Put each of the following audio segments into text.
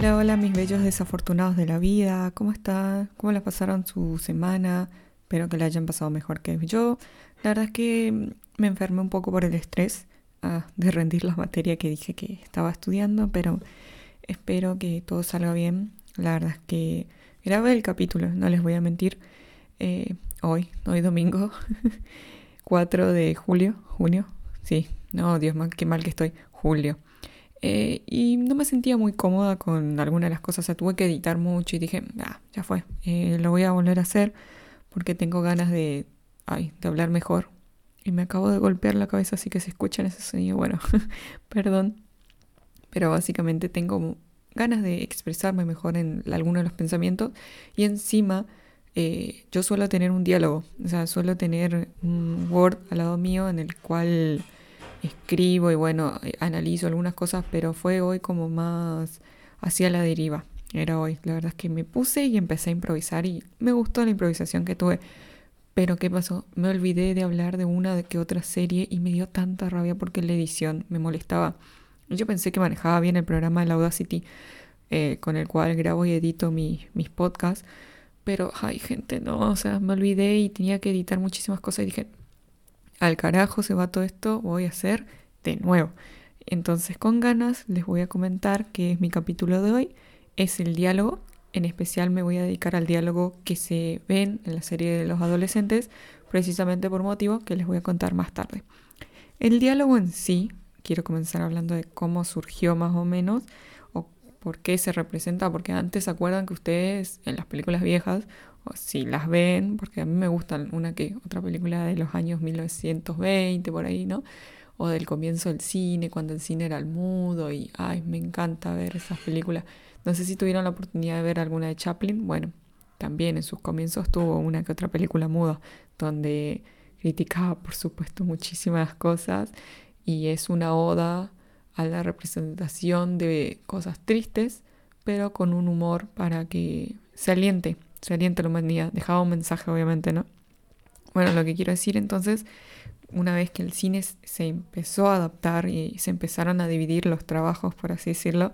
Hola, hola mis bellos desafortunados de la vida, ¿cómo están? ¿Cómo la pasaron su semana? Espero que la hayan pasado mejor que yo. La verdad es que me enfermé un poco por el estrés ah, de rendir la materia que dije que estaba estudiando, pero espero que todo salga bien. La verdad es que grabé el capítulo, no les voy a mentir, eh, hoy, hoy domingo, 4 de julio, junio, sí, no, Dios, qué mal que estoy, julio. Eh, y me sentía muy cómoda con alguna de las cosas. O sea, tuve que editar mucho y dije, ah, ya fue, eh, lo voy a volver a hacer porque tengo ganas de, ay, de hablar mejor. Y me acabo de golpear la cabeza, así que se escuchan ese sonido. Bueno, perdón. Pero básicamente tengo ganas de expresarme mejor en algunos de los pensamientos. Y encima, eh, yo suelo tener un diálogo. O sea, suelo tener un Word al lado mío en el cual escribo y bueno, eh, analizo algunas cosas, pero fue hoy como más hacia la deriva. Era hoy. La verdad es que me puse y empecé a improvisar y me gustó la improvisación que tuve. Pero ¿qué pasó? Me olvidé de hablar de una de que otra serie y me dio tanta rabia porque la edición me molestaba. Yo pensé que manejaba bien el programa de Audacity eh, con el cual grabo y edito mis podcasts. Pero, ay, gente, no, o sea, me olvidé y tenía que editar muchísimas cosas y dije, al carajo se va todo esto, voy a hacer de nuevo. Entonces con ganas les voy a comentar que es mi capítulo de hoy, es el diálogo, en especial me voy a dedicar al diálogo que se ven en la serie de los adolescentes, precisamente por motivo que les voy a contar más tarde. El diálogo en sí, quiero comenzar hablando de cómo surgió más o menos, o por qué se representa, porque antes se acuerdan que ustedes en las películas viejas o si las ven, porque a mí me gustan una que otra película de los años 1920 por ahí, ¿no? O del comienzo del cine, cuando el cine era el mudo y ay, me encanta ver esas películas. No sé si tuvieron la oportunidad de ver alguna de Chaplin, bueno, también en sus comienzos tuvo una que otra película muda donde criticaba, por supuesto, muchísimas cosas y es una oda a la representación de cosas tristes, pero con un humor para que se aliente se alienta la humanidad. Dejaba un mensaje, obviamente, ¿no? Bueno, lo que quiero decir entonces, una vez que el cine se empezó a adaptar y se empezaron a dividir los trabajos, por así decirlo,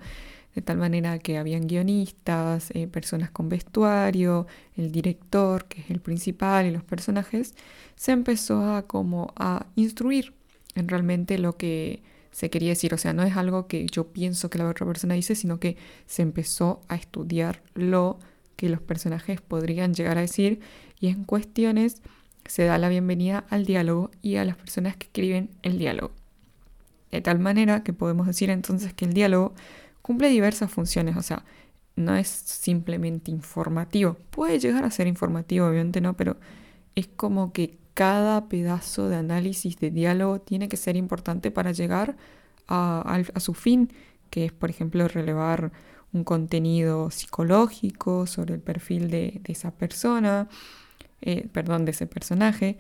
de tal manera que habían guionistas, eh, personas con vestuario, el director, que es el principal, y los personajes, se empezó a como a instruir en realmente lo que se quería decir. O sea, no es algo que yo pienso que la otra persona dice, sino que se empezó a estudiar lo que los personajes podrían llegar a decir y en cuestiones se da la bienvenida al diálogo y a las personas que escriben el diálogo. De tal manera que podemos decir entonces que el diálogo cumple diversas funciones, o sea, no es simplemente informativo, puede llegar a ser informativo, obviamente no, pero es como que cada pedazo de análisis de diálogo tiene que ser importante para llegar a, su fin, que es, por ejemplo, relevar un contenido psicológico sobre el perfil de, esa persona, eh, perdón, de ese personaje,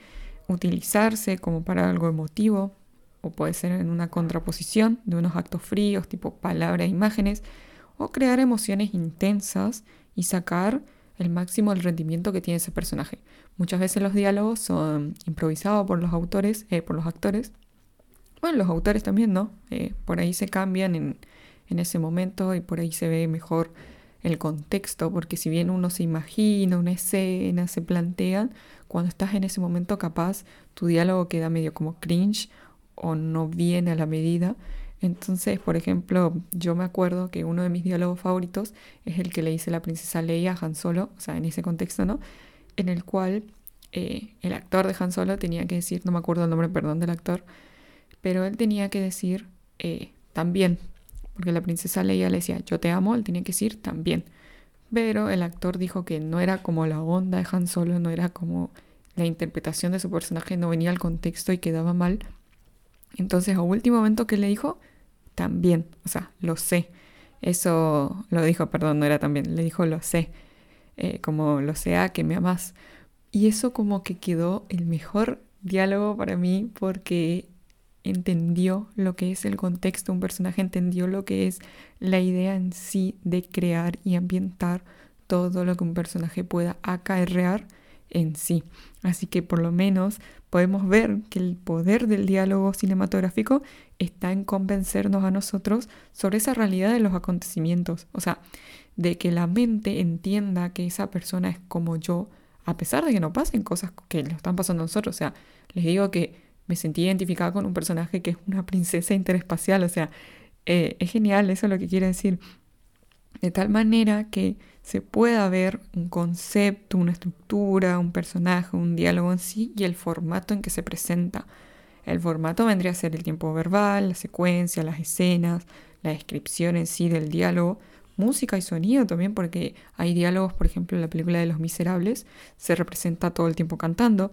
utilizarse como para algo emotivo, o puede ser en una contraposición de unos actos fríos, tipo palabras e imágenes, o crear emociones intensas y sacar el máximo del rendimiento que tiene ese personaje. Muchas veces los diálogos son improvisados por los autores, eh, por los actores. Bueno, los autores también, ¿no? Eh, por ahí se cambian en, en ese momento y por ahí se ve mejor el contexto, porque si bien uno se imagina una escena, se plantean, cuando estás en ese momento capaz tu diálogo queda medio como cringe o no viene a la medida. Entonces, por ejemplo, yo me acuerdo que uno de mis diálogos favoritos es el que le dice la princesa Leia a Han Solo, o sea, en ese contexto, ¿no? En el cual eh, el actor de Han Solo tenía que decir, no me acuerdo el nombre, perdón, del actor, pero él tenía que decir eh, también, porque la princesa Leia le decía, yo te amo, él tenía que decir también. Pero el actor dijo que no era como la onda de Han Solo, no era como la interpretación de su personaje, no venía al contexto y quedaba mal. Entonces, a último momento que le dijo, también, o sea, lo sé. Eso lo dijo, perdón, no era también, le dijo lo sé, eh, como lo sea que me amas. Y eso como que quedó el mejor diálogo para mí porque entendió lo que es el contexto, un personaje entendió lo que es la idea en sí de crear y ambientar todo lo que un personaje pueda acarrear en sí. Así que por lo menos podemos ver que el poder del diálogo cinematográfico está en convencernos a nosotros sobre esa realidad de los acontecimientos. O sea, de que la mente entienda que esa persona es como yo, a pesar de que no pasen cosas que le están pasando a nosotros. O sea, les digo que me sentí identificada con un personaje que es una princesa interespacial. O sea, eh, es genial, eso es lo que quiere decir. De tal manera que se pueda ver un concepto, una estructura, un personaje, un diálogo en sí y el formato en que se presenta. El formato vendría a ser el tiempo verbal, la secuencia, las escenas, la descripción en sí del diálogo, música y sonido también, porque hay diálogos, por ejemplo, en la película de Los Miserables, se representa todo el tiempo cantando.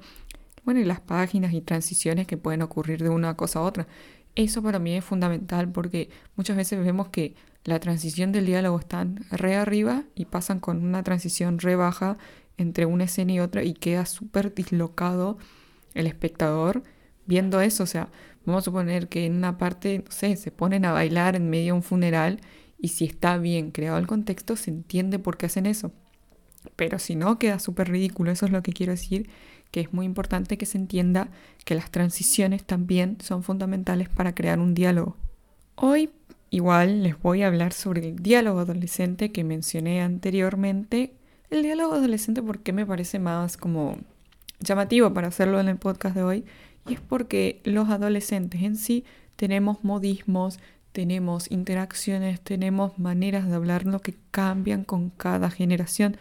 Bueno, y las páginas y transiciones que pueden ocurrir de una cosa a otra. Eso para mí es fundamental porque muchas veces vemos que la transición del diálogo está re arriba y pasan con una transición re baja entre una escena y otra y queda súper dislocado el espectador viendo eso. O sea, vamos a suponer que en una parte, no sé, se ponen a bailar en medio de un funeral y si está bien creado el contexto, se entiende por qué hacen eso. Pero si no, queda súper ridículo. Eso es lo que quiero decir, que es muy importante que se entienda que las transiciones también son fundamentales para crear un diálogo. Hoy igual les voy a hablar sobre el diálogo adolescente que mencioné anteriormente. El diálogo adolescente porque me parece más como llamativo para hacerlo en el podcast de hoy. Y es porque los adolescentes en sí tenemos modismos, tenemos interacciones, tenemos maneras de hablarnos que cambian con cada generación.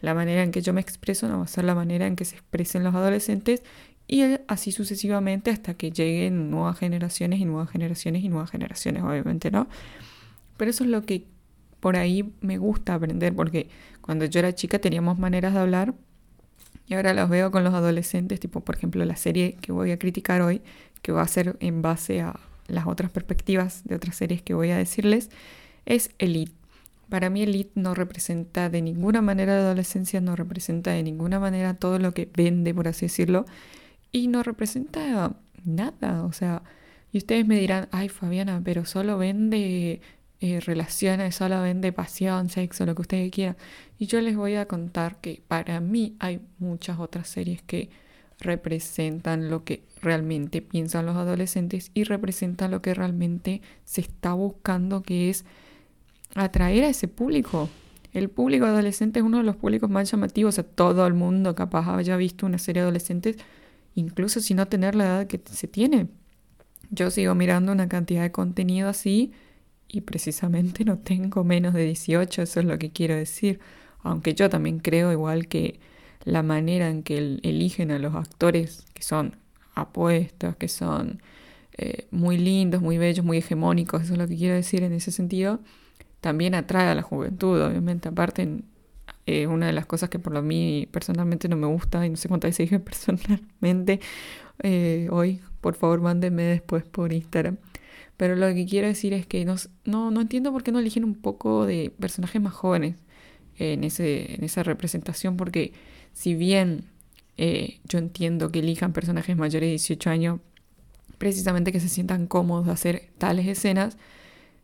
La manera en que yo me expreso no va a ser la manera en que se expresen los adolescentes y así sucesivamente hasta que lleguen nuevas generaciones y nuevas generaciones y nuevas generaciones, obviamente, ¿no? Pero eso es lo que por ahí me gusta aprender, porque cuando yo era chica teníamos maneras de hablar y ahora los veo con los adolescentes, tipo por ejemplo la serie que voy a criticar hoy, que va a ser en base a las otras perspectivas de otras series que voy a decirles, es Elite. Para mí Elite no representa de ninguna manera la adolescencia, no representa de ninguna manera todo lo que vende, por así decirlo, y no representa nada. O sea, y ustedes me dirán, ay Fabiana, pero solo vende eh, relaciones, solo vende pasión, sexo, lo que ustedes quieran. Y yo les voy a contar que para mí hay muchas otras series que representan lo que realmente piensan los adolescentes y representan lo que realmente se está buscando, que es atraer a ese público. El público adolescente es uno de los públicos más llamativos, o sea, todo el mundo capaz haya visto una serie de adolescentes, incluso sin no tener la edad que se tiene. Yo sigo mirando una cantidad de contenido así y precisamente no tengo menos de 18, eso es lo que quiero decir. Aunque yo también creo igual que la manera en que eligen a los actores que son apuestos, que son eh, muy lindos, muy bellos, muy hegemónicos, eso es lo que quiero decir en ese sentido, también atrae a la juventud, obviamente. Aparte, eh, una de las cosas que por lo mí personalmente no me gusta, y no sé cuántas veces dije personalmente eh, hoy, por favor mándenme después por Instagram. Pero lo que quiero decir es que no, no entiendo por qué no eligen un poco de personajes más jóvenes en, ese, en esa representación, porque si bien eh, yo entiendo que elijan personajes mayores de 18 años, precisamente que se sientan cómodos de hacer tales escenas,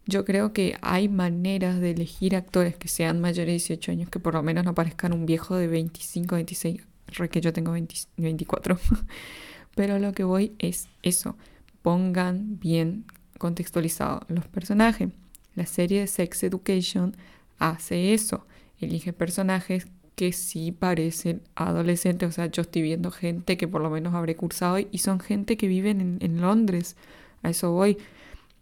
yo creo que hay maneras de elegir actores que sean mayores de 18 años, que por lo menos no parezcan un viejo de 25, 26, que yo tengo 24. Pero lo que voy es eso, pongan bien contextualizados los personajes. La serie de Sex Education hace eso, elige personajes que sí parecen adolescentes. O sea, yo estoy viendo gente que por lo menos habré cursado y son gente que viven en, Londres. A eso voy.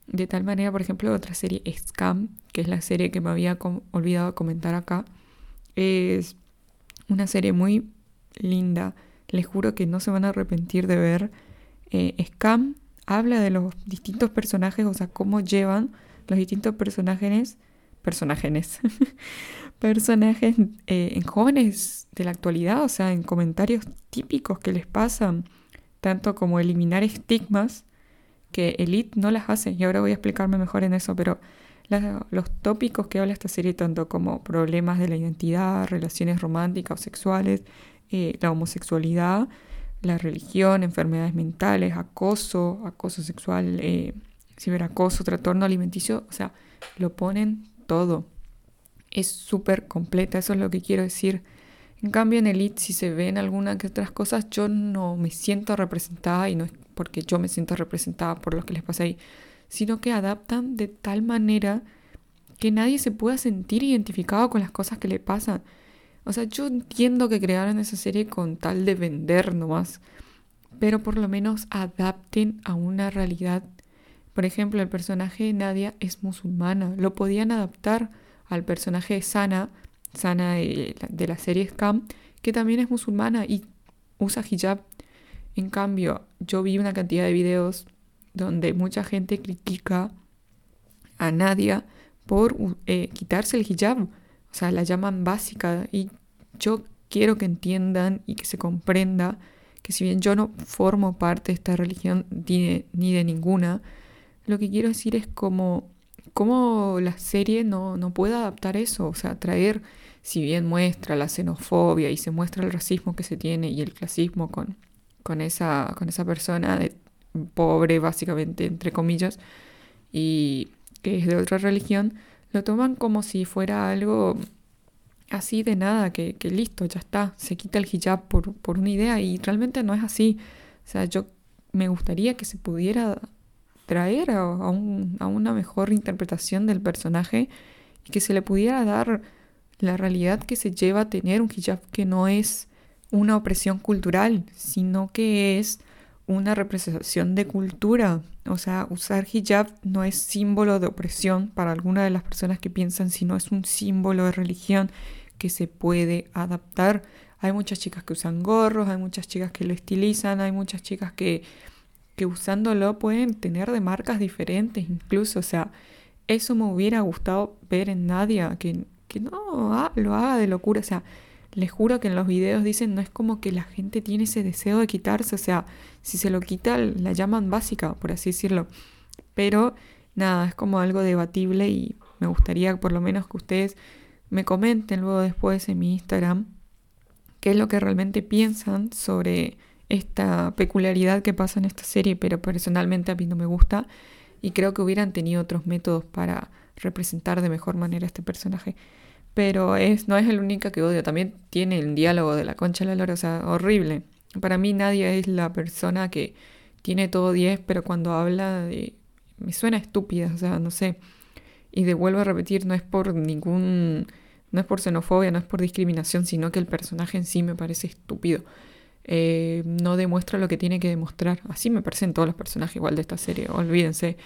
De tal manera, por ejemplo, otra serie, Scam, que es la serie que me había olvidado comentar acá, es una serie muy linda. Les juro que no se van a arrepentir de ver. Eh, Scam habla de los distintos personajes, o sea, cómo llevan los distintos personajes, personajes, personajes eh, en jóvenes de la actualidad, o sea, en comentarios típicos que les pasan, tanto como eliminar estigmas, que Elite no las hace, y ahora voy a explicarme mejor en eso, pero los tópicos que habla esta serie, tanto como problemas de la identidad, relaciones románticas o sexuales, eh, la homosexualidad, la religión, enfermedades mentales, acoso, acoso sexual, eh, ciberacoso, trastorno alimenticio, o sea, lo ponen todo es súper completa, eso es lo que quiero decir. En cambio, en Elite, si se ven algunas que otras cosas, yo no me siento representada y no es porque yo me siento representada por lo que les pasa ahí, sino que adaptan de tal manera que nadie se pueda sentir identificado con las cosas que le pasan. O sea, yo entiendo que crearon esa serie con tal de vender nomás, pero por lo menos adapten a una realidad. Por ejemplo, el personaje de Nadia es musulmana, lo podían adaptar al personaje de Sana, Sana de, la serie Scam, que también es musulmana y usa hijab. En cambio, yo vi una cantidad de videos donde mucha gente critica a Nadia por eh, quitarse el hijab. O sea, la llaman básica. Y yo quiero que entiendan y que se comprenda que si bien yo no formo parte de esta religión ni de, ninguna, lo que quiero decir es como, la serie no, no puede adaptar eso. O sea, traer, si bien muestra la xenofobia y se muestra el racismo que se tiene y el clasismo con, con, esa, con esa persona pobre, básicamente, entre comillas, y que es de otra religión, lo toman como si fuera algo así de nada, que, listo, ya está, se quita el hijab por, por, una idea y realmente no es así. O sea, yo me gustaría que se pudiera traer a, a, a una mejor interpretación del personaje y que se le pudiera dar la realidad que se lleva a tener un hijab que no es una opresión cultural, sino que es una representación de cultura. O sea, usar hijab no es símbolo de opresión para alguna de las personas que piensan, sino es un símbolo de religión que se puede adaptar. Hay muchas chicas que usan gorros, hay muchas chicas que lo estilizan, hay muchas chicas que, que usándolo pueden tener de marcas diferentes incluso. O sea, eso me hubiera gustado ver en Nadia, que, que no lo haga de locura. O sea, les juro que en los videos dicen, no es como que la gente tiene ese deseo de quitarse, o sea, si se lo quita la llaman básica, por así decirlo. Pero nada, es como algo debatible y me gustaría por lo menos que ustedes me comenten luego después en mi Instagram qué es lo que realmente piensan sobre esta peculiaridad que pasa en esta serie, pero personalmente a mí no me gusta y creo que hubieran tenido otros métodos para representar de mejor manera a este personaje. Pero es, no es el único que odio, también tiene el diálogo de la concha de la lora, o sea, horrible. Para mí nadie es la persona que tiene todo 10, pero cuando habla me suena estúpida, o sea, no sé. Y de vuelvo a repetir, no es por ningún, no es por xenofobia, no es por discriminación, sino que el personaje en sí me parece estúpido. Eh, no demuestra lo que tiene que demostrar. Así me parecen todos los personajes igual de esta serie, olvídense.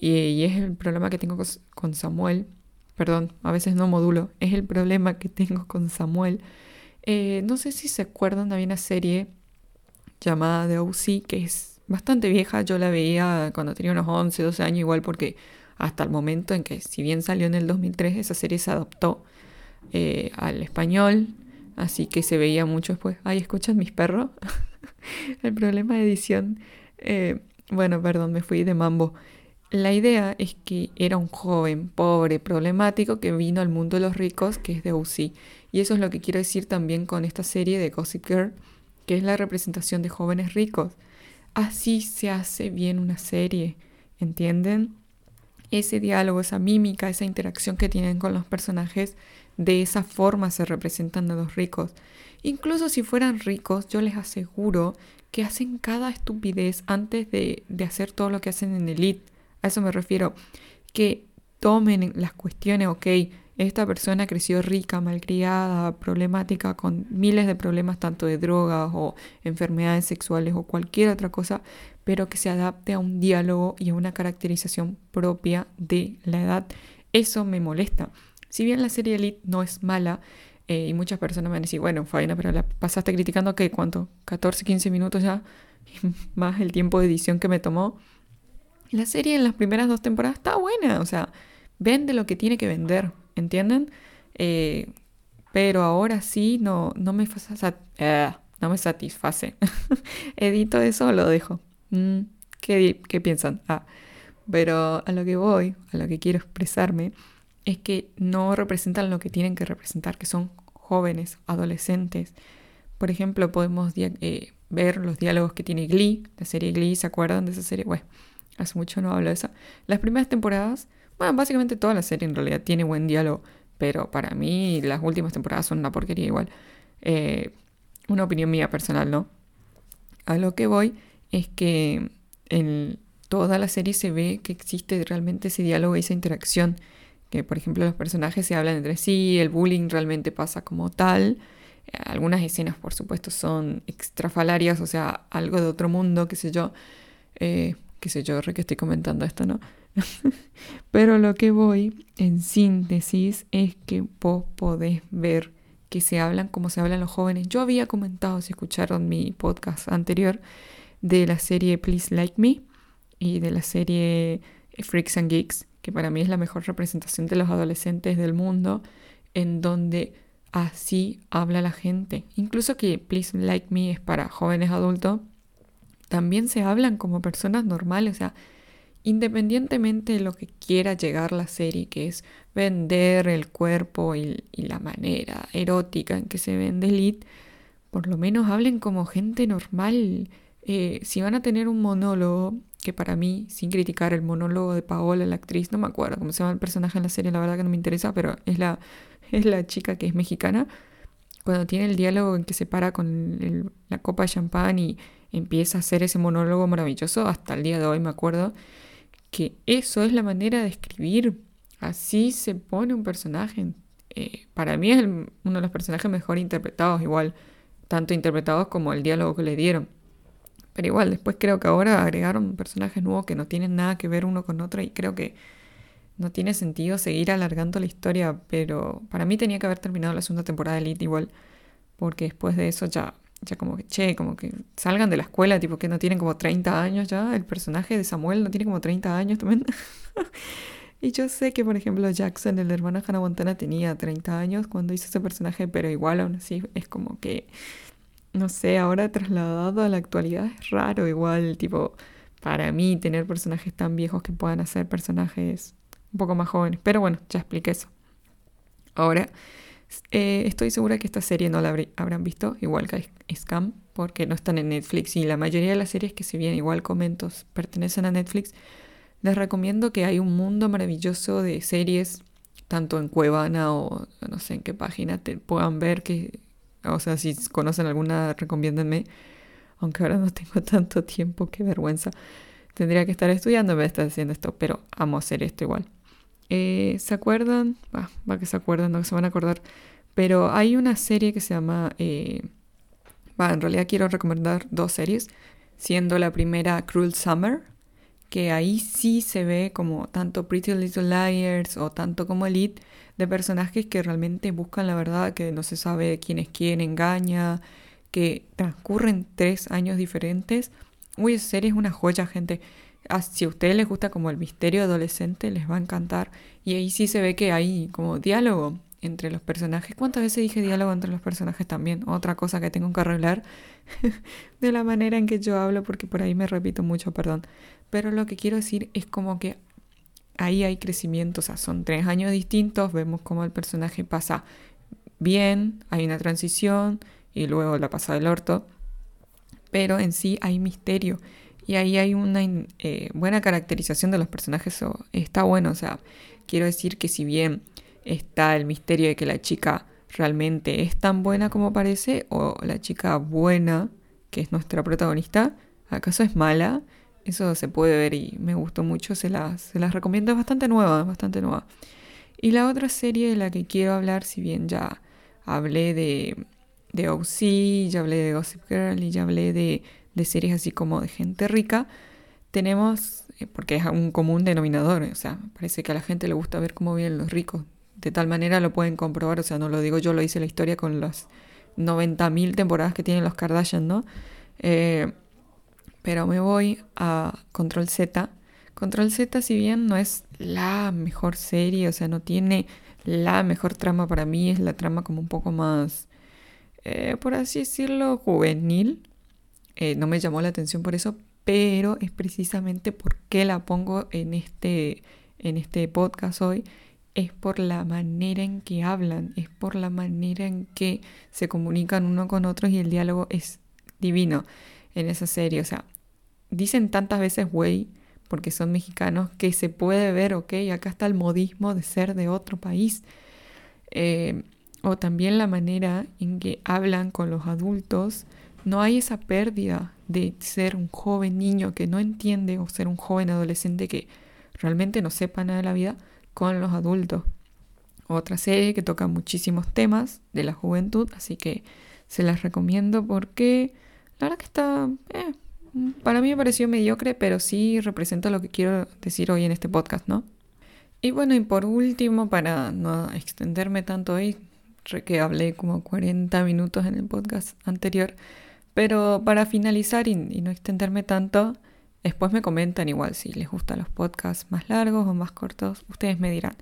Y, es el problema que tengo con Samuel, perdón, a veces no modulo, es el problema que tengo con Samuel. Eh, no sé si se acuerdan, había una serie llamada The O.C. que es bastante vieja, yo la veía cuando tenía unos 11, 12 años igual porque hasta el momento en que si bien salió en el 2003, esa serie se adaptó eh, al español, así que se veía mucho después. Ay, ¿escuchan mis perros? el problema de edición. Eh, bueno, perdón, me fui de mambo. La idea es que era un joven pobre, problemático, que vino al mundo de los ricos, que es de UC. Y eso es lo que quiero decir también con esta serie de Gossip Girl, que es la representación de jóvenes ricos. Así se hace bien una serie, ¿entienden? Ese diálogo, esa mímica, esa interacción que tienen con los personajes, de esa forma se representan a los ricos. Incluso si fueran ricos, yo les aseguro que hacen cada estupidez antes de, de hacer todo lo que hacen en Elite a eso me refiero. Que tomen las cuestiones, ok, esta persona creció rica, malcriada, problemática, con miles de problemas tanto de drogas o enfermedades sexuales o cualquier otra cosa, pero que se adapte a un diálogo y a una caracterización propia de la edad. Eso me molesta. Si bien la serie Elite no es mala, eh, y muchas personas me van a decir, bueno, Fabiana, pero la pasaste criticando que cuánto, 14, 15 minutos ya, más el tiempo de edición que me tomó. La serie en las primeras dos temporadas está buena, o sea, vende lo que tiene que vender, ¿entienden? Eh, pero ahora sí no, no, me, eh, no me satisface. Edito eso lo dejo. Mm, ¿qué, ¿Qué piensan? Ah, pero a lo que voy, a lo que quiero expresarme, es que no representan lo que tienen que representar, que son jóvenes, adolescentes. Por ejemplo, podemos eh, ver los diálogos que tiene Glee, la serie Glee, ¿se acuerdan de esa serie? Bueno, Hace mucho no hablo de eso. Las primeras temporadas, bueno, básicamente toda la serie en realidad tiene buen diálogo, pero para mí las últimas temporadas son una porquería igual. Eh, una opinión mía personal, ¿no? A lo que voy es que en toda la serie se ve que existe realmente ese diálogo y esa interacción. Que por ejemplo los personajes se hablan entre sí, el bullying realmente pasa como tal. Algunas escenas, por supuesto, son extrafalarias, o sea, algo de otro mundo, qué sé yo. Eh, qué sé yo, re que estoy comentando esto, ¿no? Pero lo que voy, en síntesis, es que vos podés ver que se hablan como se hablan los jóvenes. Yo había comentado, si escucharon mi podcast anterior, de la serie Please Like Me y de la serie Freaks and Geeks, que para mí es la mejor representación de los adolescentes del mundo, en donde así habla la gente. Incluso que Please Like Me es para jóvenes adultos, también se hablan como personas normales, o sea, independientemente de lo que quiera llegar la serie, que es vender el cuerpo y, la manera erótica en que se vende Elite, por lo menos hablen como gente normal. Eh, si van a tener un monólogo, que para mí, sin criticar el monólogo de Paola, la actriz, no me acuerdo cómo se llama el personaje en la serie, la verdad que no me interesa, pero es la, es la chica que es mexicana, cuando tiene el diálogo en que se para con la copa de champán y empieza a hacer ese monólogo maravilloso, hasta el día de hoy me acuerdo, que eso es la manera de escribir. Así se pone un personaje. Eh, para mí es uno de los personajes mejor interpretados, igual, tanto interpretados como el diálogo que le dieron. Pero igual, después creo que ahora agregaron personajes nuevos que no tienen nada que ver uno con otro y creo que no tiene sentido seguir alargando la historia, pero para mí tenía que haber terminado la segunda temporada de Elite igual, porque después de eso ya ya como que, che, como que salgan de la escuela, tipo que no tienen como 30 años ya, el personaje de Samuel no tiene como 30 años también. y yo sé que, por ejemplo, Jackson, el hermano de Hannah Montana, tenía 30 años cuando hizo ese personaje, pero igual aún así es como que, no sé, ahora trasladado a la actualidad es raro igual, tipo, para mí tener personajes tan viejos que puedan hacer personajes un poco más jóvenes. Pero bueno, ya expliqué eso. Ahora eh, estoy segura que esta serie no la habrán visto, igual que Scam, porque no están en Netflix. Y la mayoría de las series que si bien igual comentos pertenecen a Netflix, les recomiendo que hay un mundo maravilloso de series, tanto en Cuevana o no sé en qué página te puedan ver que, o sea, si conocen alguna, recomiéndenme. Aunque ahora no tengo tanto tiempo, qué vergüenza. Tendría que estar estudiando en vez de estar haciendo esto, pero amo hacer esto igual. Eh, ¿Se acuerdan? va que se acuerdan, no se van a acordar. Pero hay una serie que se llama... Eh, en realidad quiero recomendar dos series, siendo la primera Cruel Summer, que ahí sí se ve como tanto Pretty Little Liars o tanto como Elite, de personajes que realmente buscan la verdad, que no se sabe quién es quién, engaña, que transcurren tres años diferentes. Uy, esa serie es una joya, gente. Si a ustedes les gusta como el misterio adolescente, les va a encantar. Y ahí sí se ve que hay como diálogo entre los personajes. ¿Cuántas veces dije diálogo entre los personajes también? Otra cosa que tengo que arreglar de la manera en que yo hablo, porque por ahí me repito mucho, perdón. Pero lo que quiero decir es como que ahí hay crecimiento, o sea, son tres años distintos, vemos cómo el personaje pasa bien, hay una transición y luego la pasa del orto, pero en sí hay misterio y ahí hay una eh, buena caracterización de los personajes. está bueno, o sea, quiero decir que si bien está el misterio de que la chica realmente es tan buena como parece, o la chica buena, que es nuestra protagonista, acaso es mala, eso se puede ver y me gustó mucho, se las, se las recomiendo, es bastante nueva, bastante nueva. Y la otra serie de la que quiero hablar, si bien ya hablé de, de OC, ya hablé de Gossip Girl y ya hablé de de series así como de gente rica, tenemos, eh, porque es un común denominador, o sea, parece que a la gente le gusta ver cómo viven los ricos. De tal manera lo pueden comprobar, o sea, no lo digo yo, lo hice la historia con las 90.000 temporadas que tienen los Kardashian, ¿no? Eh, pero me voy a Control Z. Control Z, si bien no es la mejor serie, o sea, no tiene la mejor trama para mí, es la trama como un poco más, eh, por así decirlo, juvenil. Eh, no me llamó la atención por eso, pero es precisamente por qué la pongo en este, en este podcast hoy. Es por la manera en que hablan, es por la manera en que se comunican uno con otros y el diálogo es divino en esa serie. O sea, dicen tantas veces güey porque son mexicanos que se puede ver, ok, acá está el modismo de ser de otro país. Eh, o también la manera en que hablan con los adultos no hay esa pérdida de ser un joven niño que no entiende o ser un joven adolescente que realmente no sepa nada de la vida con los adultos. Otra serie que toca muchísimos temas de la juventud, así que se las recomiendo porque la verdad que está, eh, para mí me pareció mediocre, pero sí representa lo que quiero decir hoy en este podcast, ¿no? Y bueno, y por último, para no extenderme tanto hoy, que hablé como 40 minutos en el podcast anterior, pero para finalizar y, no extenderme tanto, después me comentan igual si les gustan los podcasts más largos o más cortos, ustedes me dirán.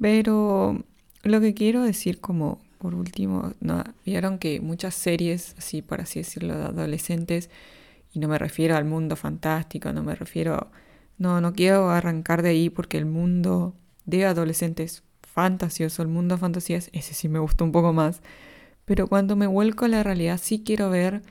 Pero lo que quiero decir como por último, no, vieron que muchas series, así por así decirlo, de adolescentes, y no me refiero al mundo fantástico, no me refiero, no, no quiero arrancar de ahí porque el mundo de adolescentes fantasioso, el mundo de fantasías, ese sí me gustó un poco más, pero cuando me vuelco a la realidad sí quiero ver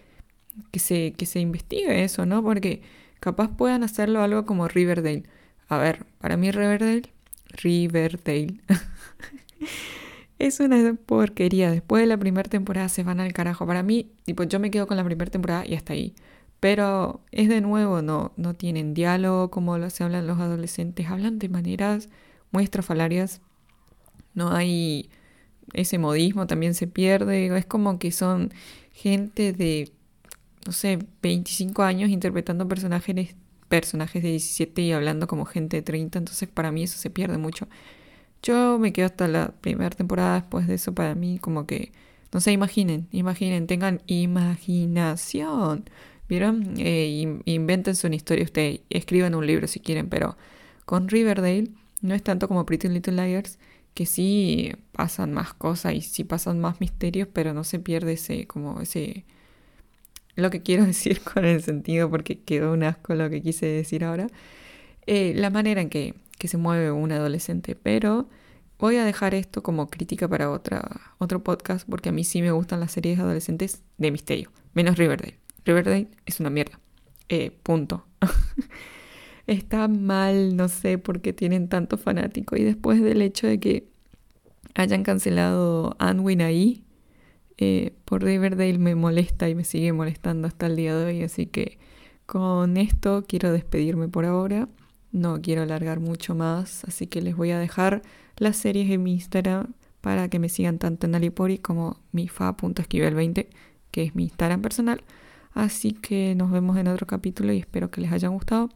que se, que se investigue eso, ¿no? Porque capaz puedan hacerlo algo como Riverdale. A ver, para mí Riverdale, Riverdale. Es una porquería. Después de la primera temporada se van al carajo. Para mí, tipo, yo me quedo con la primera temporada y hasta ahí. Pero es de nuevo, no, no tienen diálogo como se hablan los adolescentes. Hablan de maneras muy estrafalarias. No hay ese modismo, también se pierde. Es como que son gente de, no sé, 25 años interpretando personajes, personajes de 17 y hablando como gente de 30. Entonces para mí eso se pierde mucho. Yo me quedo hasta la primera temporada, después de eso para mí como que, no sé, imaginen, imaginen, tengan imaginación. ¿Vieron? Eh, invéntense una historia ustedes, escriban un libro si quieren, pero con Riverdale no es tanto como Pretty Little Liars, que sí pasan más cosas y sí pasan más misterios, pero no se pierde ese, como ese, lo que quiero decir con el sentido, porque quedó un asco lo que quise decir ahora, eh, la manera en que que se mueve un adolescente, pero voy a dejar esto como crítica para otra, otro podcast porque a mí sí me gustan las series adolescentes de misterio, menos Riverdale. Riverdale es una mierda. Eh, punto. Está mal, no sé por qué tienen tanto fanático y después del hecho de que hayan cancelado Anwin ahí, eh, por Riverdale me molesta y me sigue molestando hasta el día de hoy, así que con esto quiero despedirme por ahora. No quiero alargar mucho más, así que les voy a dejar las series en mi Instagram para que me sigan tanto en Alipori como mi fa.esquivel20, que es mi Instagram personal. Así que nos vemos en otro capítulo y espero que les haya gustado.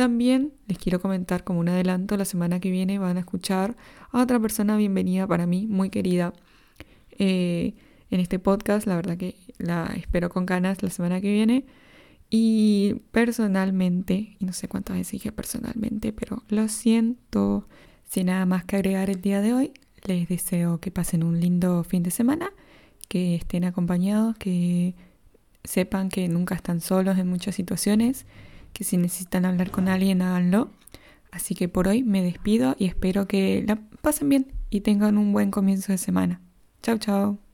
También les quiero comentar como un adelanto, la semana que viene van a escuchar a otra persona bienvenida para mí, muy querida, eh, en este podcast. La verdad que la espero con ganas la semana que viene. Y personalmente, y no sé cuántas veces dije personalmente, pero lo siento. Sin nada más que agregar el día de hoy, les deseo que pasen un lindo fin de semana, que estén acompañados, que sepan que nunca están solos en muchas situaciones, que si necesitan hablar con alguien, háganlo. Así que por hoy me despido y espero que la pasen bien y tengan un buen comienzo de semana. Chao, chao.